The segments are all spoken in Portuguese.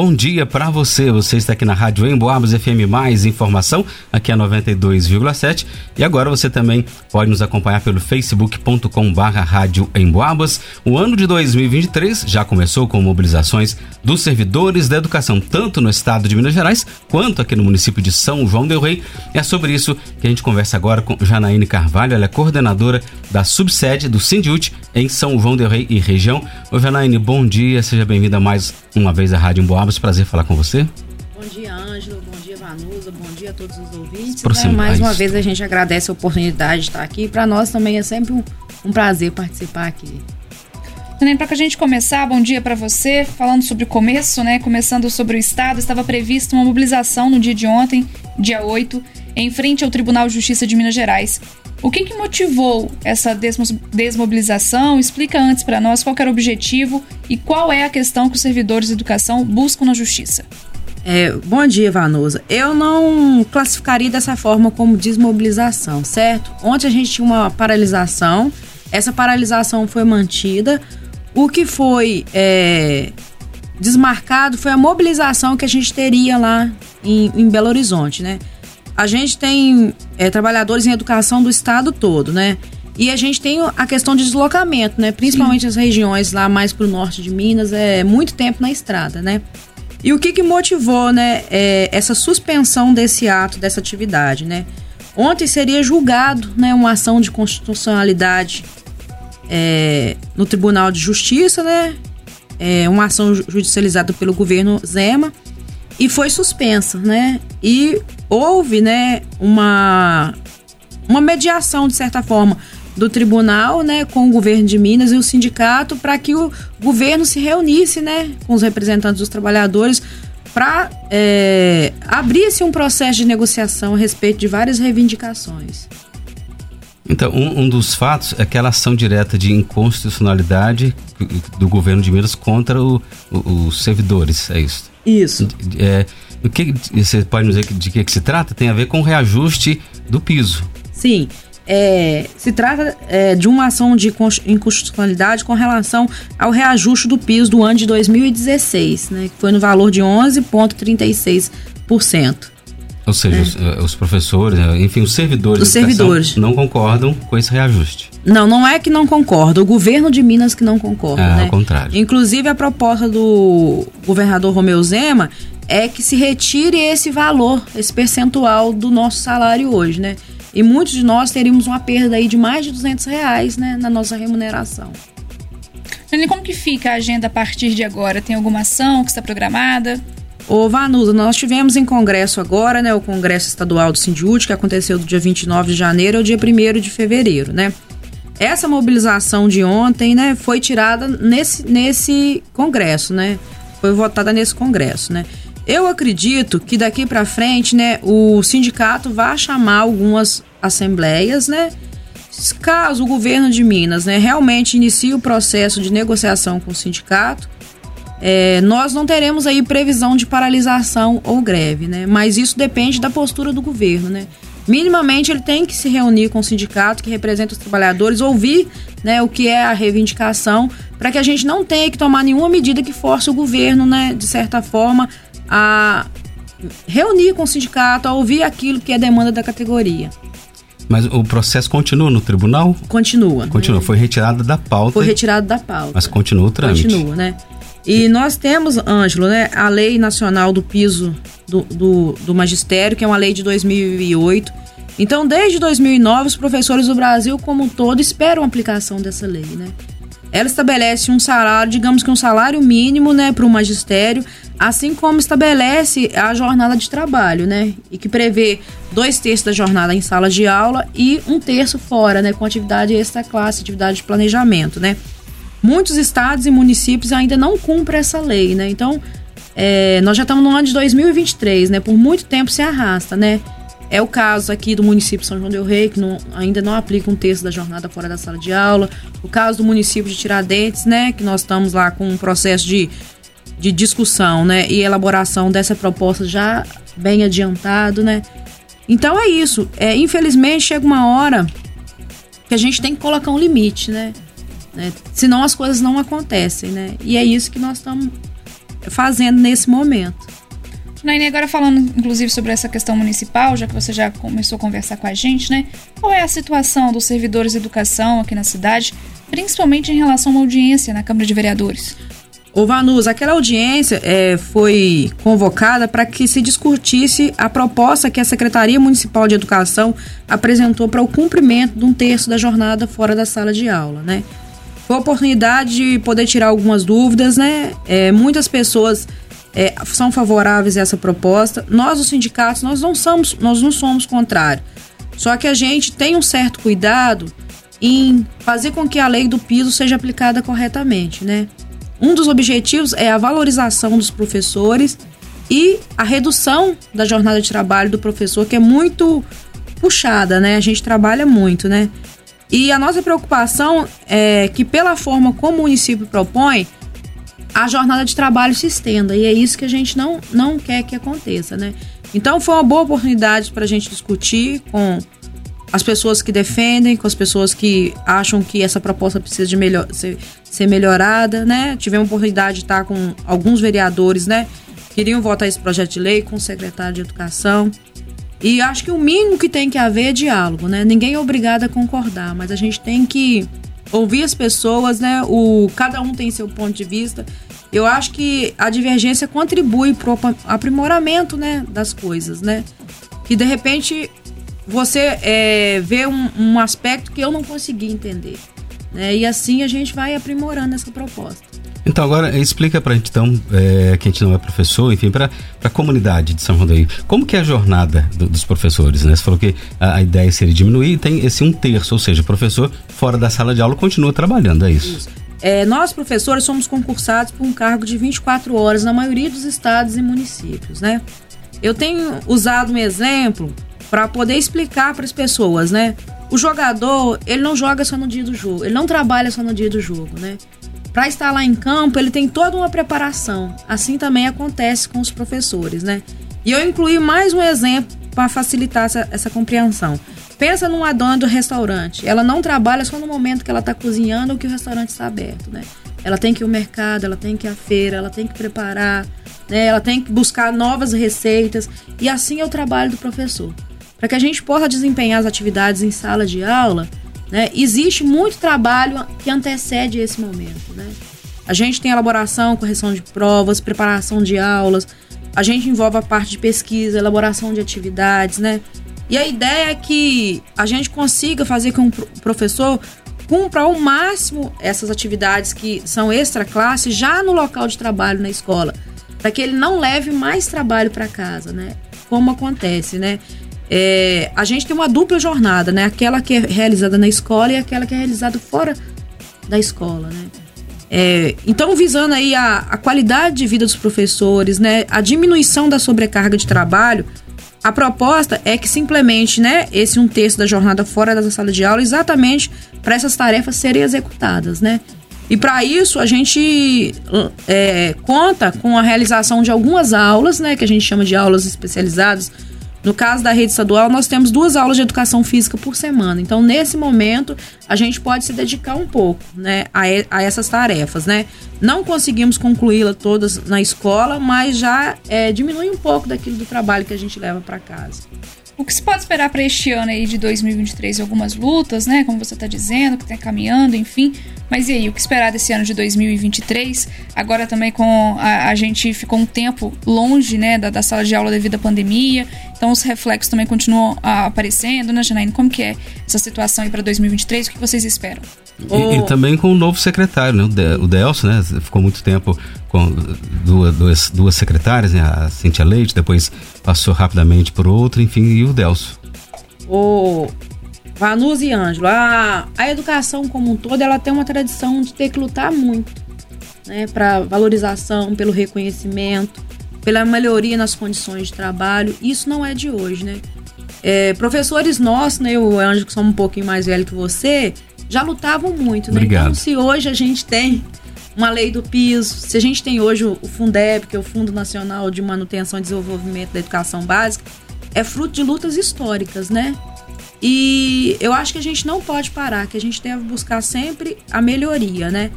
bom dia para você. Você está aqui na Rádio Emboabas FM Mais Informação, aqui é 92,7. E agora você também pode nos acompanhar pelo facebook.com Rádio Emboabas. O ano de 2023 já começou com mobilizações dos servidores da educação, tanto no estado de Minas Gerais quanto aqui no município de São João del Rei. É sobre isso que a gente conversa agora com Janaíne Carvalho, ela é coordenadora da subsede do Sindiut em São João del Rei e região. Ô Janaíne, bom dia, seja bem-vinda mais uma vez à Rádio Emboabas, prazer falar com você. Bom dia, Ângelo, bom dia, Vanusa, bom dia a todos os ouvintes. Né? Mais uma vez a gente agradece a oportunidade de estar aqui. Para nós também é sempre um, um prazer participar aqui. Para que a gente começar, bom dia para você. Falando sobre o começo, né? Começando sobre o Estado, estava prevista uma mobilização no dia de ontem, dia 8, em frente ao Tribunal de Justiça de Minas Gerais. O que, que motivou essa desmobilização? Explica antes para nós qual era o objetivo e qual é a questão que os servidores de educação buscam na justiça. É, bom dia, Vanusa. Eu não classificaria dessa forma como desmobilização, certo? Ontem a gente tinha uma paralisação, essa paralisação foi mantida. O que foi é, desmarcado foi a mobilização que a gente teria lá em, em Belo Horizonte, né? A gente tem é, trabalhadores em educação do estado todo, né? E a gente tem a questão de deslocamento, né? Principalmente Sim. as regiões lá mais para o norte de Minas, é muito tempo na estrada, né? E o que, que motivou, né, é, essa suspensão desse ato, dessa atividade, né? Ontem seria julgado, né, uma ação de constitucionalidade é, no Tribunal de Justiça, né? É, uma ação judicializada pelo governo Zema e foi suspensa, né? E houve, né, uma uma mediação de certa forma do tribunal, né, com o governo de Minas e o sindicato para que o governo se reunisse, né, com os representantes dos trabalhadores para é, abrir-se um processo de negociação a respeito de várias reivindicações. Então, um, um, dos fatos é aquela ação direta de inconstitucionalidade do governo de Minas contra o, o, os servidores, é isso? Isso. É, o que você pode nos dizer de que, que se trata? Tem a ver com o reajuste do piso. Sim. É, se trata é, de uma ação de inconstitucionalidade com relação ao reajuste do piso do ano de 2016, né, que foi no valor de 11,36%. Ou seja, é. os, eh, os, professores, eh, enfim, os servidores, os servidores não concordam com esse reajuste. Não, não é que não concorda, o governo de Minas que não concorda. É, né? ao contrário. Inclusive, a proposta do governador Romeu Zema é que se retire esse valor, esse percentual do nosso salário hoje, né? E muitos de nós teríamos uma perda aí de mais de 200 reais né, na nossa remuneração. Dani, como que fica a agenda a partir de agora? Tem alguma ação que está programada? Ô, Vanusa, nós tivemos em congresso agora, né, o Congresso Estadual do Sindiúte, que aconteceu do dia 29 de janeiro ao dia 1 de fevereiro, né? Essa mobilização de ontem, né, foi tirada nesse, nesse congresso, né? Foi votada nesse congresso, né? Eu acredito que daqui para frente, né, o sindicato vai chamar algumas assembleias, né? Caso o governo de Minas, né, realmente inicie o processo de negociação com o sindicato, é, nós não teremos aí previsão de paralisação ou greve, né? Mas isso depende da postura do governo, né? Minimamente ele tem que se reunir com o sindicato que representa os trabalhadores, ouvir né, o que é a reivindicação, para que a gente não tenha que tomar nenhuma medida que force o governo, né, de certa forma, a reunir com o sindicato, a ouvir aquilo que é demanda da categoria. Mas o processo continua no tribunal? Continua. Continua. Né? Foi retirado da pauta. Foi retirado da pauta. Mas continua o trâmite. Continua, né? E nós temos, Ângelo, né, a Lei Nacional do Piso do, do, do Magistério, que é uma lei de 2008. Então, desde 2009, os professores do Brasil como um todo esperam a aplicação dessa lei, né? Ela estabelece um salário, digamos que um salário mínimo, né, para o magistério, assim como estabelece a jornada de trabalho, né, e que prevê dois terços da jornada em sala de aula e um terço fora, né, com atividade extra classe, atividade de planejamento, né muitos estados e municípios ainda não cumprem essa lei, né? Então, é, nós já estamos no ano de 2023, né? Por muito tempo se arrasta, né? É o caso aqui do município de São João del Rei, que não, ainda não aplica um terço da jornada fora da sala de aula. O caso do município de Tiradentes, né? Que nós estamos lá com um processo de, de discussão, né? E elaboração dessa proposta já bem adiantado, né? Então é isso. É, infelizmente chega uma hora que a gente tem que colocar um limite, né? Né? Senão as coisas não acontecem, né? E é isso que nós estamos fazendo nesse momento. Naine, agora falando inclusive sobre essa questão municipal, já que você já começou a conversar com a gente, né? Qual é a situação dos servidores de educação aqui na cidade, principalmente em relação à audiência na Câmara de Vereadores? Ô Vanus, aquela audiência é, foi convocada para que se discutisse a proposta que a Secretaria Municipal de Educação apresentou para o cumprimento de um terço da jornada fora da sala de aula, né? Foi a oportunidade de poder tirar algumas dúvidas, né? É, muitas pessoas é, são favoráveis a essa proposta. Nós, os sindicatos, nós não somos, nós não somos contrários. Só que a gente tem um certo cuidado em fazer com que a lei do piso seja aplicada corretamente, né? Um dos objetivos é a valorização dos professores e a redução da jornada de trabalho do professor, que é muito puxada, né? A gente trabalha muito, né? E a nossa preocupação é que, pela forma como o município propõe, a jornada de trabalho se estenda. E é isso que a gente não, não quer que aconteça, né? Então, foi uma boa oportunidade para a gente discutir com as pessoas que defendem, com as pessoas que acham que essa proposta precisa de melhor, ser, ser melhorada, né? Tivemos a oportunidade de estar com alguns vereadores, né? Queriam votar esse projeto de lei com o secretário de Educação. E acho que o mínimo que tem que haver é diálogo, né? Ninguém é obrigado a concordar, mas a gente tem que ouvir as pessoas, né? O, cada um tem seu ponto de vista. Eu acho que a divergência contribui para o aprimoramento né, das coisas, né? Que de repente você é, vê um, um aspecto que eu não consegui entender. Né? E assim a gente vai aprimorando essa proposta. Então, agora explica para a gente, então, é, que a gente não é professor, enfim, para a comunidade de São João do Rio, como que é a jornada do, dos professores, né? Você falou que a, a, ideia seria diminuir e tem esse um terço, ou seja, o professor fora da sala de aula continua trabalhando, é isso? isso. É, nós, professores, somos concursados por um cargo de 24 horas na maioria dos estados e municípios, né? Eu tenho usado um exemplo para poder explicar para as pessoas, né? O jogador, ele não joga só no dia do jogo, ele não trabalha só no dia do jogo, né? Para estar lá em campo, ele tem toda uma preparação. Assim também acontece com os professores, né? E eu incluí mais um exemplo para facilitar essa, essa compreensão. Pensa numa dona do restaurante. Ela não trabalha só no momento que ela está cozinhando ou que o restaurante está aberto, né? Ela tem que ir ao mercado, ela tem que ir à feira, ela tem que preparar, né? Ela tem que buscar novas receitas. E assim é o trabalho do professor. Para que a gente possa desempenhar as atividades em sala de aula, né, existe muito trabalho que antecede esse momento. Né? A gente tem elaboração, correção de provas, preparação de aulas, a gente envolve a parte de pesquisa, elaboração de atividades, né? E a ideia é que a gente consiga fazer com que o professor cumpra ao máximo essas atividades que são extra classe já no local de trabalho na escola, para que ele não leve mais trabalho para casa, né? Como acontece, né? É, a gente tem uma dupla jornada, né? Aquela que é realizada na escola e aquela que é realizada fora da escola, né? É, então, visando aí a, a, qualidade de vida dos professores, né? A diminuição da sobrecarga de trabalho, a proposta é que simplesmente, né? Esse um terço da jornada fora da sala de aula, exatamente para essas tarefas serem executadas, né? E para isso a gente é, conta com a realização de algumas aulas, né? Que a gente chama de aulas especializadas no caso da rede estadual, nós temos duas aulas de educação física por semana. Então, nesse momento, a gente pode se dedicar um pouco né, a, a essas tarefas. Né? Não conseguimos concluí-las todas na escola, mas já é, diminui um pouco daquilo do trabalho que a gente leva para casa. O que se pode esperar para este ano aí de 2023? Algumas lutas, né? Como você está dizendo, que está caminhando, enfim. Mas e aí, o que esperar desse ano de 2023? Agora também com a, a gente ficou um tempo longe, né, da, da, sala de aula devido à pandemia. Então os reflexos também continuam a, aparecendo, né, Janaína? Como que é essa situação aí para 2023? O que vocês esperam? E, e, também com o novo secretário, né? O Delcio, né? Ficou muito tempo com duas, duas, duas secretárias, né? A Cintia Leite, depois passou rapidamente por outra, enfim, e o Delcio. O Vanus e Ângelo, a, a educação como um todo, ela tem uma tradição de ter que lutar muito, né? Para valorização, pelo reconhecimento, pela melhoria nas condições de trabalho. Isso não é de hoje, né? É, professores nossos, né? O Ângelo, que somos um pouquinho mais velho que você, já lutavam muito, né? Obrigado. Então, se hoje a gente tem uma lei do piso, se a gente tem hoje o Fundeb, que é o Fundo Nacional de Manutenção e Desenvolvimento da Educação Básica, é fruto de lutas históricas, né? E eu acho que a gente não pode parar, que a gente deve buscar sempre a melhoria, né?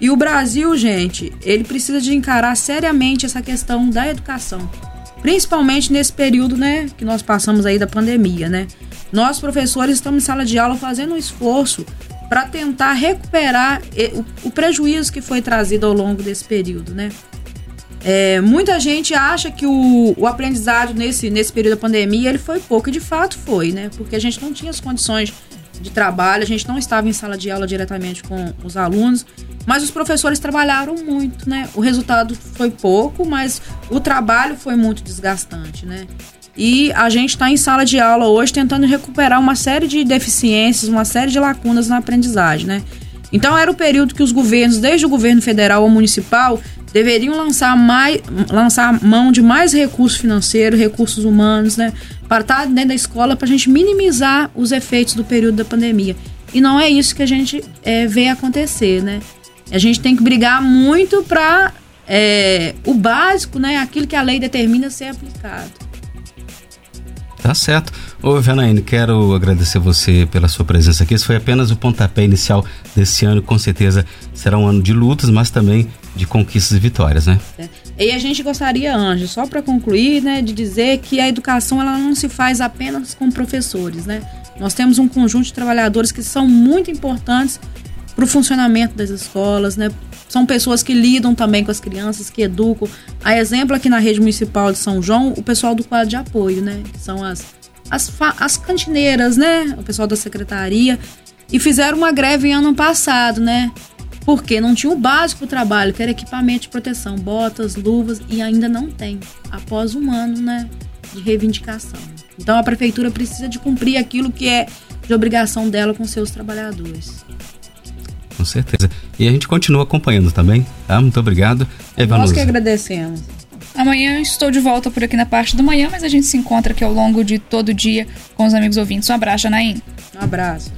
E o Brasil, gente, ele precisa de encarar seriamente essa questão da educação. Principalmente nesse período, né, que nós passamos aí da pandemia, né? Nós, professores, estamos em sala de aula fazendo um esforço para tentar recuperar o, prejuízo que foi trazido ao longo desse período, né? É, muita gente acha que o, o, aprendizado nesse, nesse período da pandemia ele foi pouco, e de fato foi, né? Porque a gente não tinha as condições de trabalho, a gente não estava em sala de aula diretamente com os alunos, mas os professores trabalharam muito, né? O resultado foi pouco, mas o trabalho foi muito desgastante, né? E a gente está em sala de aula hoje tentando recuperar uma série de deficiências, uma série de lacunas na aprendizagem, né? Então era o período que os governos, desde o governo federal ao municipal, deveriam lançar, mais, lançar mão de mais recursos financeiros, recursos humanos, né? Para estar tá dentro da escola para a gente minimizar os efeitos do período da pandemia. E não é isso que a gente é, vê acontecer, né? A gente tem que brigar muito para é, o básico, né? Aquilo que a lei determina ser aplicado. Tá certo. Ô, Janaíne, quero agradecer você pela sua presença aqui. Esse foi apenas o pontapé inicial desse ano. Com certeza será um ano de lutas, mas também de conquistas e vitórias, né? É. E a gente gostaria, Anjo, só para concluir, né, de dizer que a educação ela não se faz apenas com professores, né? Nós temos um conjunto de trabalhadores que são muito importantes para o funcionamento das escolas, né? São pessoas que lidam também com as crianças, que educam. A exemplo aqui na rede municipal de São João, o pessoal do quadro de apoio, né? Que são as, as, as cantineiras, né? O pessoal da secretaria. E fizeram uma greve ano passado, né? Porque não tinha o básico do trabalho, que era equipamento de proteção, botas, luvas, e ainda não tem, após um ano, né? De reivindicação. Então a prefeitura precisa de cumprir aquilo que é de obrigação dela com seus trabalhadores. Com certeza. E a gente continua acompanhando também, tá? Muito obrigado. Evanusa. Nós que agradecemos. Amanhã estou de volta por aqui na parte da manhã, mas a gente se encontra aqui ao longo de todo o dia com os amigos ouvintes. Um abraço, Anaim. Um abraço.